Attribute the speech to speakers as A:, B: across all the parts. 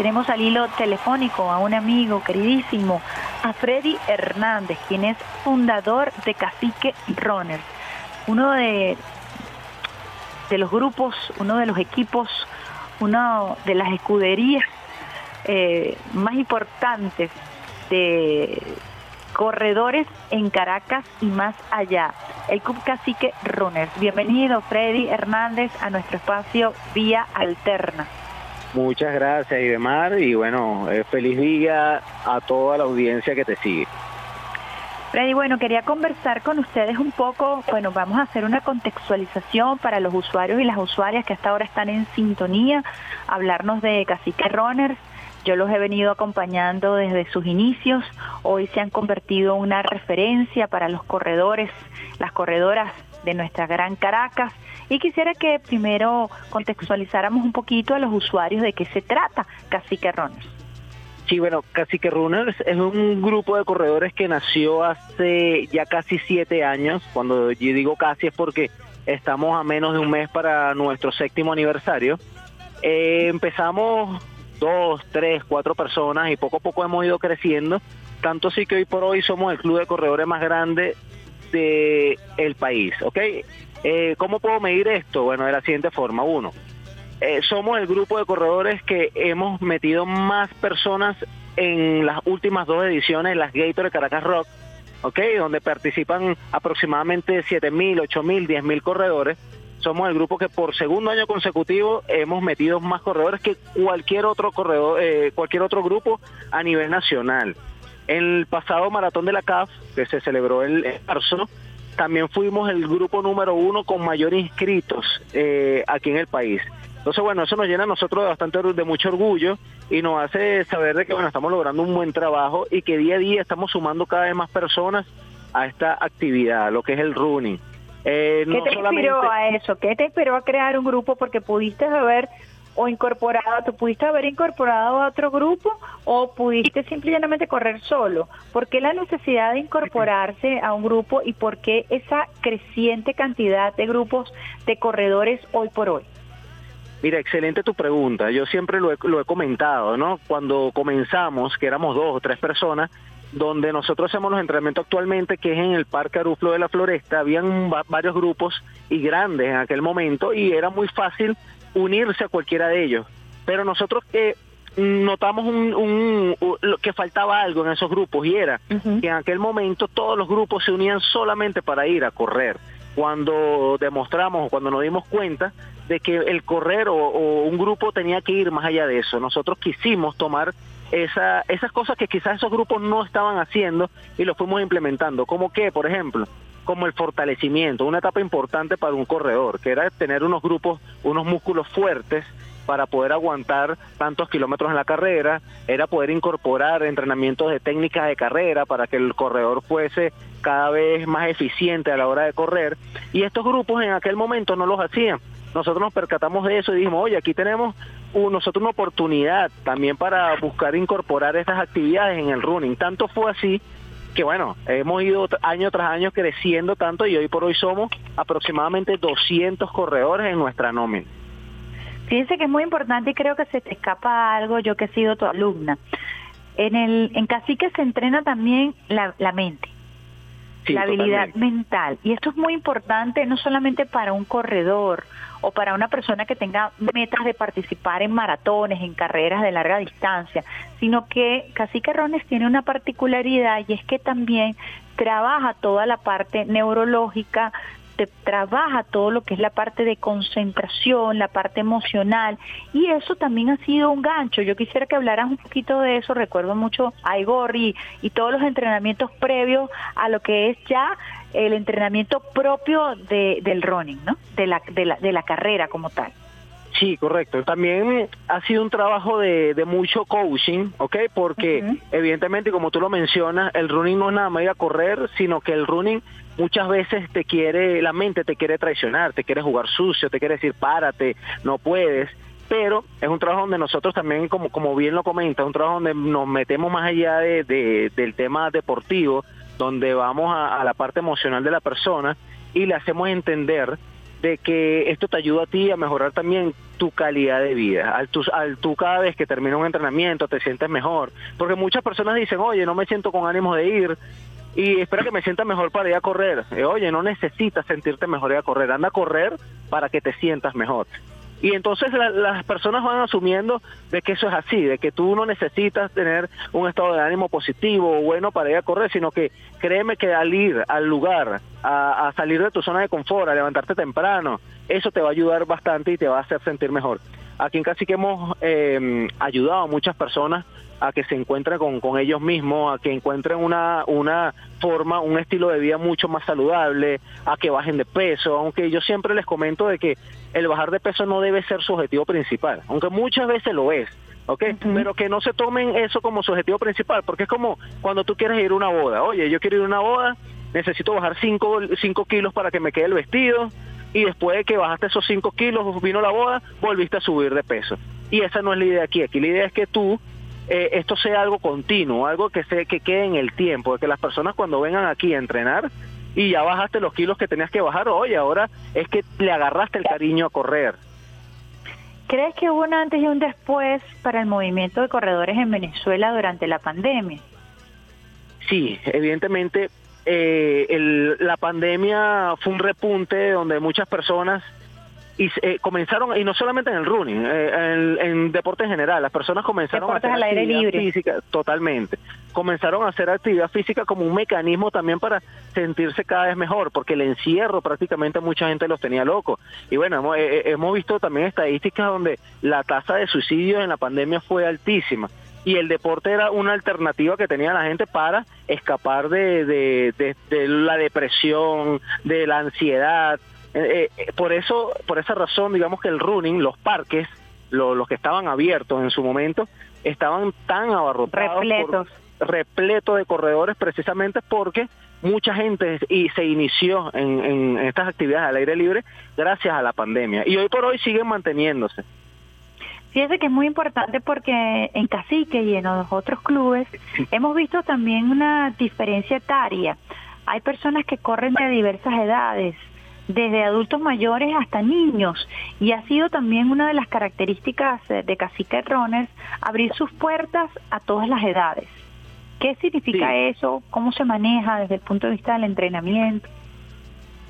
A: tenemos al hilo telefónico a un amigo queridísimo, a Freddy Hernández, quien es fundador de Cacique Runners, uno de, de los grupos, uno de los equipos, una de las escuderías eh, más importantes de corredores en Caracas y más allá. El Club Cacique Runners. Bienvenido Freddy Hernández a nuestro espacio Vía Alterna.
B: Muchas gracias, Idemar, y bueno, feliz día a toda la audiencia que te sigue.
A: Freddy, bueno, quería conversar con ustedes un poco, bueno, vamos a hacer una contextualización para los usuarios y las usuarias que hasta ahora están en sintonía, hablarnos de Cacique Runners, yo los he venido acompañando desde sus inicios, hoy se han convertido en una referencia para los corredores, las corredoras de nuestra gran Caracas y quisiera que primero contextualizáramos un poquito a los usuarios de qué se trata Cacique Runners.
B: Sí, bueno, Cacique Runners es un grupo de corredores que nació hace ya casi siete años. Cuando yo digo casi es porque estamos a menos de un mes para nuestro séptimo aniversario. Eh, empezamos dos, tres, cuatro personas y poco a poco hemos ido creciendo. Tanto así que hoy por hoy somos el club de corredores más grande del el país, ¿ok? Eh, ¿Cómo puedo medir esto? Bueno, de la siguiente forma. Uno, eh, somos el grupo de corredores que hemos metido más personas en las últimas dos ediciones, las Gator Caracas Rock, ¿ok? Donde participan aproximadamente 7.000, 8.000, 10.000 corredores somos el grupo que por segundo año consecutivo hemos metido más corredores que cualquier otro corredor, eh, cualquier otro grupo a nivel nacional. El pasado maratón de la CAF, que se celebró en marzo, también fuimos el grupo número uno con mayor inscritos eh, aquí en el país. Entonces, bueno, eso nos llena a nosotros de bastante de mucho orgullo y nos hace saber de que bueno, estamos logrando un buen trabajo y que día a día estamos sumando cada vez más personas a esta actividad, lo que es el running.
A: Eh, ¿Qué te inspiró a eso? ¿Qué te inspiró a crear un grupo? Porque pudiste haber o incorporado, tú pudiste haber incorporado a otro grupo o pudiste simplemente correr solo. ¿Por qué la necesidad de incorporarse a un grupo y por qué esa creciente cantidad de grupos de corredores hoy por hoy?
B: Mira, excelente tu pregunta. Yo siempre lo he, lo he comentado, ¿no? Cuando comenzamos, que éramos dos o tres personas, donde nosotros hacemos los entrenamientos actualmente, que es en el Parque Aruflo de la Floresta, habían varios grupos y grandes en aquel momento y era muy fácil unirse a cualquiera de ellos. Pero nosotros que notamos un, que faltaba algo en esos grupos y era que en aquel momento todos los grupos se unían solamente para ir a correr. Cuando demostramos, cuando nos dimos cuenta de que el correr o un grupo tenía que ir más allá de eso, nosotros quisimos tomar esa, esas cosas que quizás esos grupos no estaban haciendo y lo fuimos implementando. Como que, por ejemplo, como el fortalecimiento, una etapa importante para un corredor, que era tener unos grupos, unos músculos fuertes para poder aguantar tantos kilómetros en la carrera, era poder incorporar entrenamientos de técnicas de carrera para que el corredor fuese cada vez más eficiente a la hora de correr. Y estos grupos en aquel momento no los hacían. Nosotros nos percatamos de eso y dijimos, oye, aquí tenemos nosotros una oportunidad también para buscar incorporar estas actividades en el running. Tanto fue así que bueno, hemos ido año tras año creciendo tanto y hoy por hoy somos aproximadamente 200 corredores en nuestra nómina.
A: Fíjense que es muy importante y creo que se te escapa algo, yo que he sido tu alumna. En el en Cacique se entrena también la, la mente, la habilidad mental. Y esto es muy importante no solamente para un corredor o para una persona que tenga metas de participar en maratones, en carreras de larga distancia, sino que Cacique Rones tiene una particularidad y es que también trabaja toda la parte neurológica, trabaja todo lo que es la parte de concentración, la parte emocional, y eso también ha sido un gancho. Yo quisiera que hablaras un poquito de eso, recuerdo mucho a Igor y, todos los entrenamientos previos a lo que es ya el entrenamiento propio de, del running, ¿no? De la, de, la, de la carrera como tal.
B: Sí, correcto. También ha sido un trabajo de, de mucho coaching, ¿ok? Porque evidentemente, como tú lo mencionas, el running no es nada más ir a correr, sino que el running muchas veces te quiere, la mente te quiere traicionar, te quiere jugar sucio, te quiere decir párate, no puedes. Pero es un trabajo donde nosotros también, como, como bien lo comenta, es un trabajo donde nos metemos más allá de, del tema deportivo, donde vamos a la parte emocional de la persona y le hacemos entender de que esto te ayuda a ti a mejorar también tu calidad de vida, al tu, al tú cada vez que termina un entrenamiento te sientes mejor, porque muchas personas dicen, oye, no me siento con ánimo de ir, y espera que me sienta mejor para ir a correr. Eh, oye, no necesitas sentirte mejor ir a correr, anda a correr para que te sientas mejor. Y entonces las personas van asumiendo de que eso es así, de que tú no necesitas tener un estado de ánimo positivo o bueno para ir a correr, sino que créeme que al ir al lugar, a, salir de tu zona de confort, a levantarte temprano, eso te va a ayudar bastante y te va a hacer sentir mejor. Aquí en Casi que hemos eh, ayudado a muchas personas a que se encuentren con, ellos mismos, a que encuentren una, una forma, un estilo de vida mucho más saludable, a que bajen de peso, aunque yo siempre les comento de que el bajar de peso no debe ser su objetivo principal, aunque muchas veces lo es. ¿ok? Pero que no se tomen eso como su objetivo principal, porque es como cuando tú quieres ir a una boda. Oye, yo quiero ir a una boda, necesito bajar 5 cinco, kilos para que me quede el vestido, y después de que bajaste esos 5 kilos, vino la boda, volviste a subir de peso. Y esa no es la idea aquí. Aquí la idea es que tú eh, esto sea algo continuo, algo que, se, que quede en el tiempo, de que las personas cuando vengan aquí a entrenar y ya bajaste los kilos que tenías que bajar, oye, ahora es que le agarraste el cariño a correr.
A: ¿Crees que hubo un antes y un después para el movimiento de corredores en Venezuela durante la pandemia?
B: Sí, evidentemente eh, la pandemia fue un repunte donde muchas personas y eh, comenzaron, y no solamente en el running, eh, en, deporte en general, las personas comenzaron a hacer
A: al aire libre.
B: física, totalmente, comenzaron a hacer actividad física como un mecanismo también para sentirse cada vez mejor, porque el encierro prácticamente mucha gente los tenía locos. Y bueno, hemos, eh, hemos visto también estadísticas donde la tasa de suicidio en la pandemia fue altísima y el deporte era una alternativa que tenía la gente para escapar de, de, de, la depresión, de la ansiedad, eh, eh, por eso, por esa razón, digamos que el running, los parques, los que estaban abiertos en su momento, estaban tan abarrotados,
A: repletos,
B: repletos de corredores, precisamente porque mucha gente y se inició en, en, estas actividades al aire libre gracias a la pandemia y hoy por hoy siguen manteniéndose.
A: Fíjese que es muy importante porque en Cacique y en los otros clubes hemos visto también una diferencia etaria. Hay personas que corren de diversas edades, desde adultos mayores hasta niños y ha sido también una de las características eh, de Cacique Runners abrir sus puertas a todas las edades. ¿Qué significa eso? ¿Cómo se maneja desde el punto de vista del entrenamiento?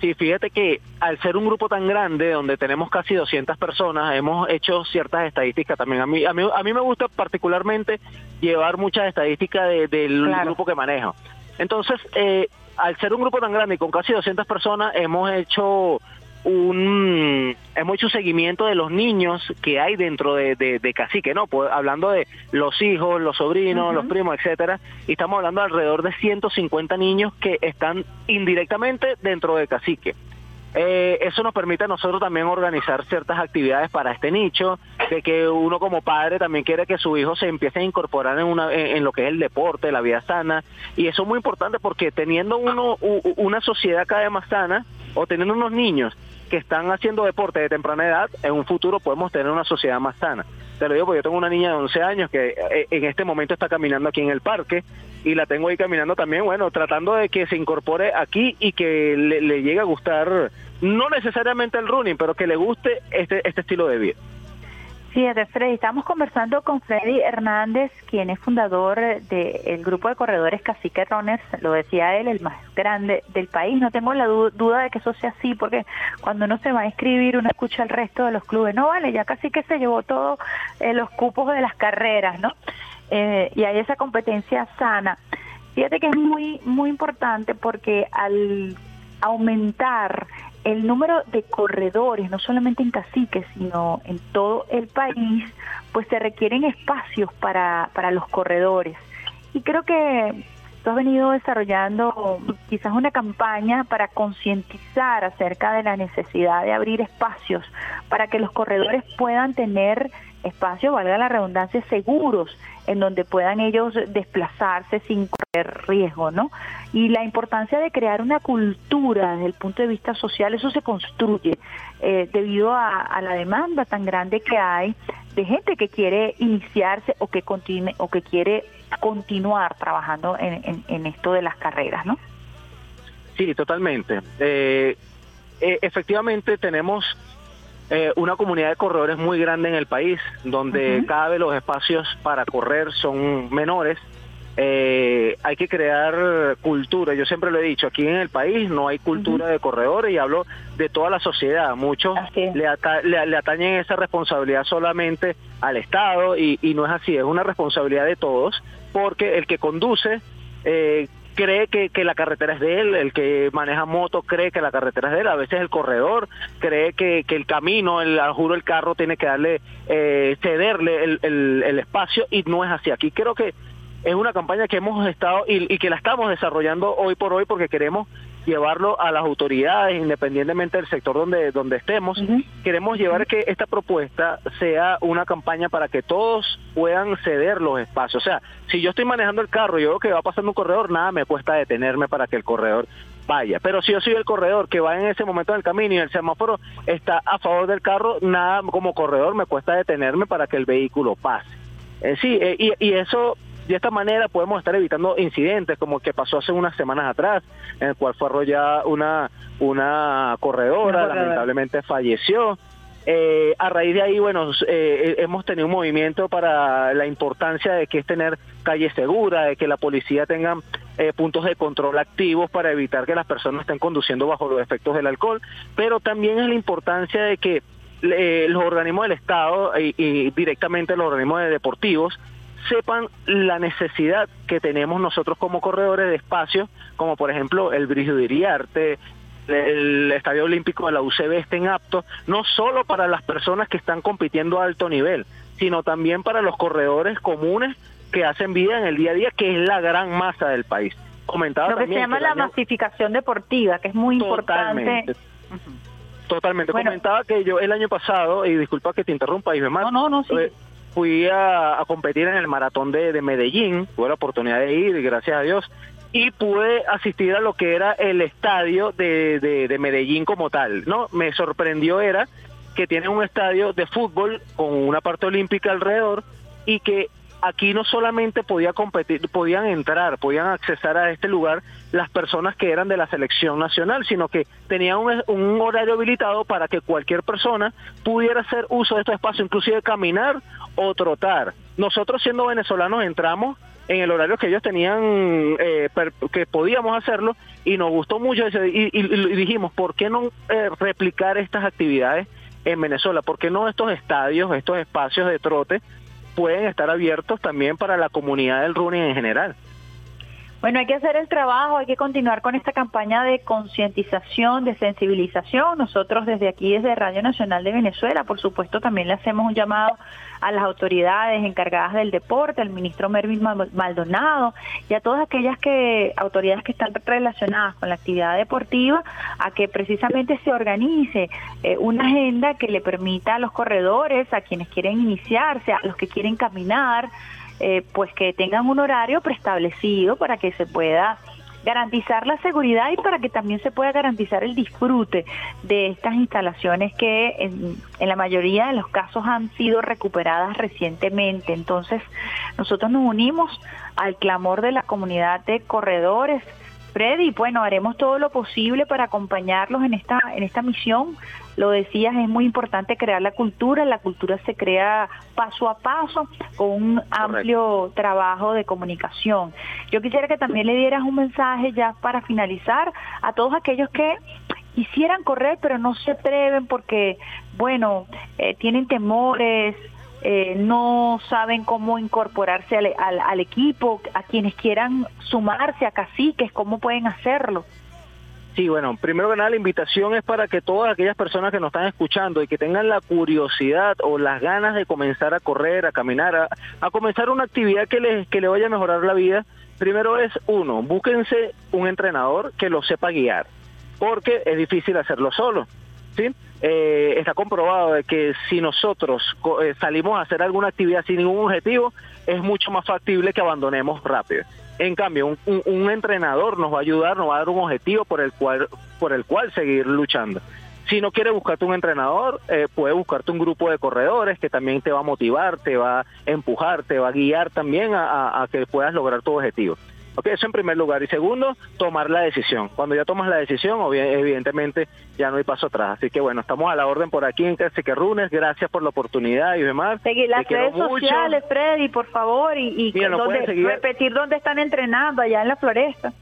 B: Sí, fíjate que al ser un grupo tan grande, donde tenemos casi 200 personas, hemos hecho ciertas estadísticas también. A mí, a mí, a mí me gusta particularmente llevar muchas estadísticas del grupo que manejo. Entonces, eh, al ser un grupo tan grande y con casi 200 personas, hemos hecho un hemos hecho un seguimiento de los niños que hay dentro de, de, Cacique, ¿no? Pues, hablando de los hijos, los sobrinos, los primos, etcétera, y estamos hablando de alrededor de 150 niños que están indirectamente dentro de Cacique. Eh, eso nos permite a nosotros también organizar ciertas actividades para este nicho, de que uno como padre también quiere que su hijo se empiece a incorporar en, una, en, lo que es el deporte, la vida sana, y eso es muy importante porque teniendo uno una sociedad cada vez más sana, o teniendo unos niños que están haciendo deporte de temprana edad, en un futuro podemos tener una sociedad más sana. Te lo digo porque yo tengo una niña de 11 años que eh, en este momento está caminando aquí en el parque y la tengo ahí caminando también, bueno, tratando de que se incorpore aquí y que le, le llegue a gustar no necesariamente el running, pero que le guste este, este estilo de vida.
A: Sí, de Freddy, estamos conversando con Freddy Hernández, quien es fundador del grupo de corredores Cacique Runners, lo decía él, el más grande del país. No tengo la duda de que eso sea así, porque cuando uno se va a inscribir, uno escucha el resto de los clubes. No vale, ya casi que se llevó todos eh, los cupos de las carreras, ¿no? Eh, y hay esa competencia sana. Fíjate que es muy, muy importante porque al aumentar el número de corredores, no solamente en Cacique, sino en todo el país, pues se requieren espacios para, para los corredores. Y creo que tú has venido desarrollando quizás una campaña para concientizar acerca de la necesidad de abrir espacios para que los corredores puedan tener espacios, valga la redundancia, seguros en donde puedan ellos desplazarse sin correr riesgo, ¿no? Y la importancia de crear una cultura desde el punto de vista social, eso se construye eh, debido a, la demanda tan grande que hay de gente que quiere iniciarse o que continue o que quiere continuar trabajando en, esto de las carreras, ¿no?
B: Sí, totalmente. Eh, eh, efectivamente tenemos eh, una comunidad de corredores muy grande en el país, donde cada vez los espacios para correr son menores. Eh, hay que crear cultura. Yo siempre lo he dicho, aquí en el país no hay cultura de corredores y hablo de toda la sociedad. Muchos le, atañen esa responsabilidad solamente al Estado y, y no es así, es una responsabilidad de todos porque el que conduce eh, cree que, que, la carretera es de él, el que maneja moto cree que la carretera es de él, a veces el corredor cree que, que el camino, el juro el carro tiene que darle, eh, cederle el, el, el, espacio y no es así. Aquí creo que es una campaña que hemos estado y, y que la estamos desarrollando hoy por hoy porque queremos llevarlo a las autoridades, independientemente del sector donde, donde estemos. Queremos llevar que esta propuesta sea una campaña para que todos puedan ceder los espacios. O sea, si yo estoy manejando el carro y yo veo que va pasando un corredor, nada me cuesta detenerme para que el corredor vaya. Pero si yo soy el corredor que va en ese momento del camino y el semáforo está a favor del carro, nada como corredor me cuesta detenerme para que el vehículo pase. Eh, sí, eh, y, y eso de esta manera podemos estar evitando incidentes como el que pasó hace unas semanas atrás, en el cual fue arrollada una, una corredora, lamentablemente falleció. Eh, a raíz de ahí, bueno, eh, hemos tenido un movimiento para la importancia de que es tener calle segura, de que la policía tenga eh, puntos de control activos para evitar que las personas estén conduciendo bajo los efectos del alcohol, pero también es la importancia de que los organismos del Estado y, y directamente los organismos deportivos sepan la necesidad que tenemos nosotros como corredores de espacios, como por ejemplo el Brigio de Iriarte, el Estadio Olímpico de la UCB estén aptos, no solo para las personas que están compitiendo a alto nivel, sino también para los corredores comunes que hacen vida en el día a día, que es la gran masa del país.
A: Comentaba Lo que se llama la masificación deportiva, que es muy importante.
B: Totalmente. Comentaba que yo el año pasado, y disculpa que te interrumpa, y me
A: No, no, no, sí.
B: Fui a, competir en el maratón de, de, Medellín, tuve la oportunidad de ir, gracias a Dios, y pude asistir a lo que era el estadio de, de Medellín como tal, ¿no? Me sorprendió era que tiene un estadio de fútbol con una parte olímpica alrededor y que aquí no solamente podía competir, podían entrar, podían accesar a este lugar las personas que eran de la selección nacional, sino que tenían un, horario habilitado para que cualquier persona pudiera hacer uso de este espacio, inclusive caminar o trotar. Nosotros siendo venezolanos entramos en el horario que ellos tenían, eh, que podíamos hacerlo, y nos gustó mucho y, dijimos, ¿por qué no eh, replicar estas actividades en Venezuela? ¿Por qué no estos estadios, estos espacios de trote pueden estar abiertos también para la comunidad del running en general.
A: Bueno, hay que hacer el trabajo, hay que continuar con esta campaña de concientización, de sensibilización. Nosotros desde aquí, desde Radio Nacional de Venezuela, por supuesto, también le hacemos un llamado a las autoridades encargadas del deporte, al ministro Mervin Maldonado y a todas aquellas que autoridades que están relacionadas con la actividad deportiva, a que precisamente se organice eh, una agenda que le permita a los corredores, a quienes quieren iniciarse, a los que quieren caminar, eh, pues que tengan un horario preestablecido para que se pueda garantizar la seguridad y para que también se pueda garantizar el disfrute de estas instalaciones que en, en, la mayoría de los casos han sido recuperadas recientemente. Entonces, nosotros nos unimos al clamor de la comunidad de corredores, Freddy, bueno, haremos todo lo posible para acompañarlos en esta, en esta misión. Lo decías, es muy importante crear la cultura. La cultura se crea paso a paso con un amplio trabajo de comunicación. Yo quisiera que también le dieras un mensaje ya para finalizar a todos aquellos que quisieran correr pero no se atreven porque, bueno, eh, tienen temores, eh, no saben cómo incorporarse al, al, equipo, a quienes quieran sumarse a caciques, cómo pueden hacerlo.
B: Sí, bueno, primero que nada la invitación es para que todas aquellas personas que nos están escuchando y que tengan la curiosidad o las ganas de comenzar a correr, a caminar, a, comenzar una actividad que les que le vaya a mejorar la vida, primero es uno, búsquense un entrenador que los sepa guiar, porque es difícil hacerlo solo. ¿sí? Eh, está comprobado de que si nosotros eh, salimos a hacer alguna actividad sin ningún objetivo, es mucho más factible que abandonemos rápido. En cambio, un, entrenador nos va a ayudar, nos va a dar un objetivo por el cual, por el cual seguir luchando. Si no quieres buscarte un entrenador, eh, puedes buscarte un grupo de corredores que también te va a motivar, te va a empujar, te va a guiar también a que puedas lograr tu objetivo. Okay, eso en primer lugar. Y segundo, tomar la decisión. Cuando ya tomas la decisión, evidentemente ya no hay paso atrás. Así que bueno, estamos a la orden por aquí en que Runes. Gracias por la oportunidad y demás.
A: Seguir las redes sociales, Freddy, por favor, y, repetir dónde están entrenando allá en la floresta.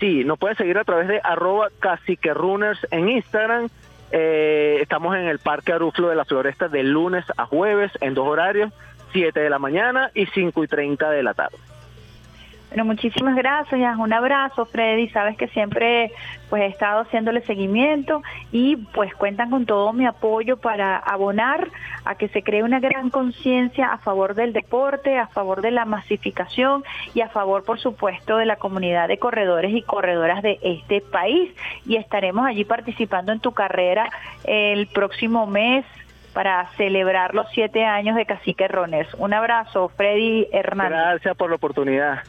B: Sí, nos pueden seguir a través de arroba caciqueruners en Instagram. Eh, estamos en el Parque Aruflo de la Floresta de lunes a jueves en dos horarios, 7 de la mañana y 5 y 30 de la tarde.
A: Bueno, muchísimas gracias, un abrazo Freddy, sabes que siempre pues he estado haciéndole seguimiento y pues cuentan con todo mi apoyo para abonar a que se cree una gran conciencia a favor del deporte, a favor de la masificación y a favor por supuesto de la comunidad de corredores y corredoras de este país y estaremos allí participando en tu carrera el próximo mes para celebrar los siete años de Cacique Rones. Un abrazo, Freddy Hernández.
B: Gracias por la oportunidad.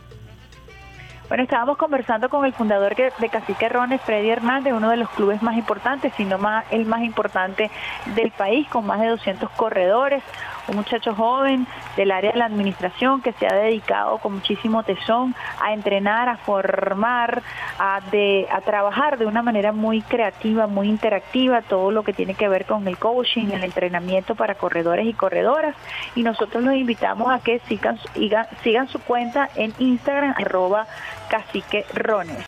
A: Bueno, estábamos conversando con el fundador de Cacique Rones, Freddy Hernández, uno de los clubes más importantes, sino más el más importante del país, con más de 200 corredores, un muchacho joven del área de la administración que se ha dedicado con muchísimo tesón a entrenar, a formar, a, trabajar de una manera muy creativa, muy interactiva, todo lo que tiene que ver con el coaching, el entrenamiento para corredores y corredoras. Y nosotros los invitamos a que sigan su cuenta en Instagram, arroba cacique rones.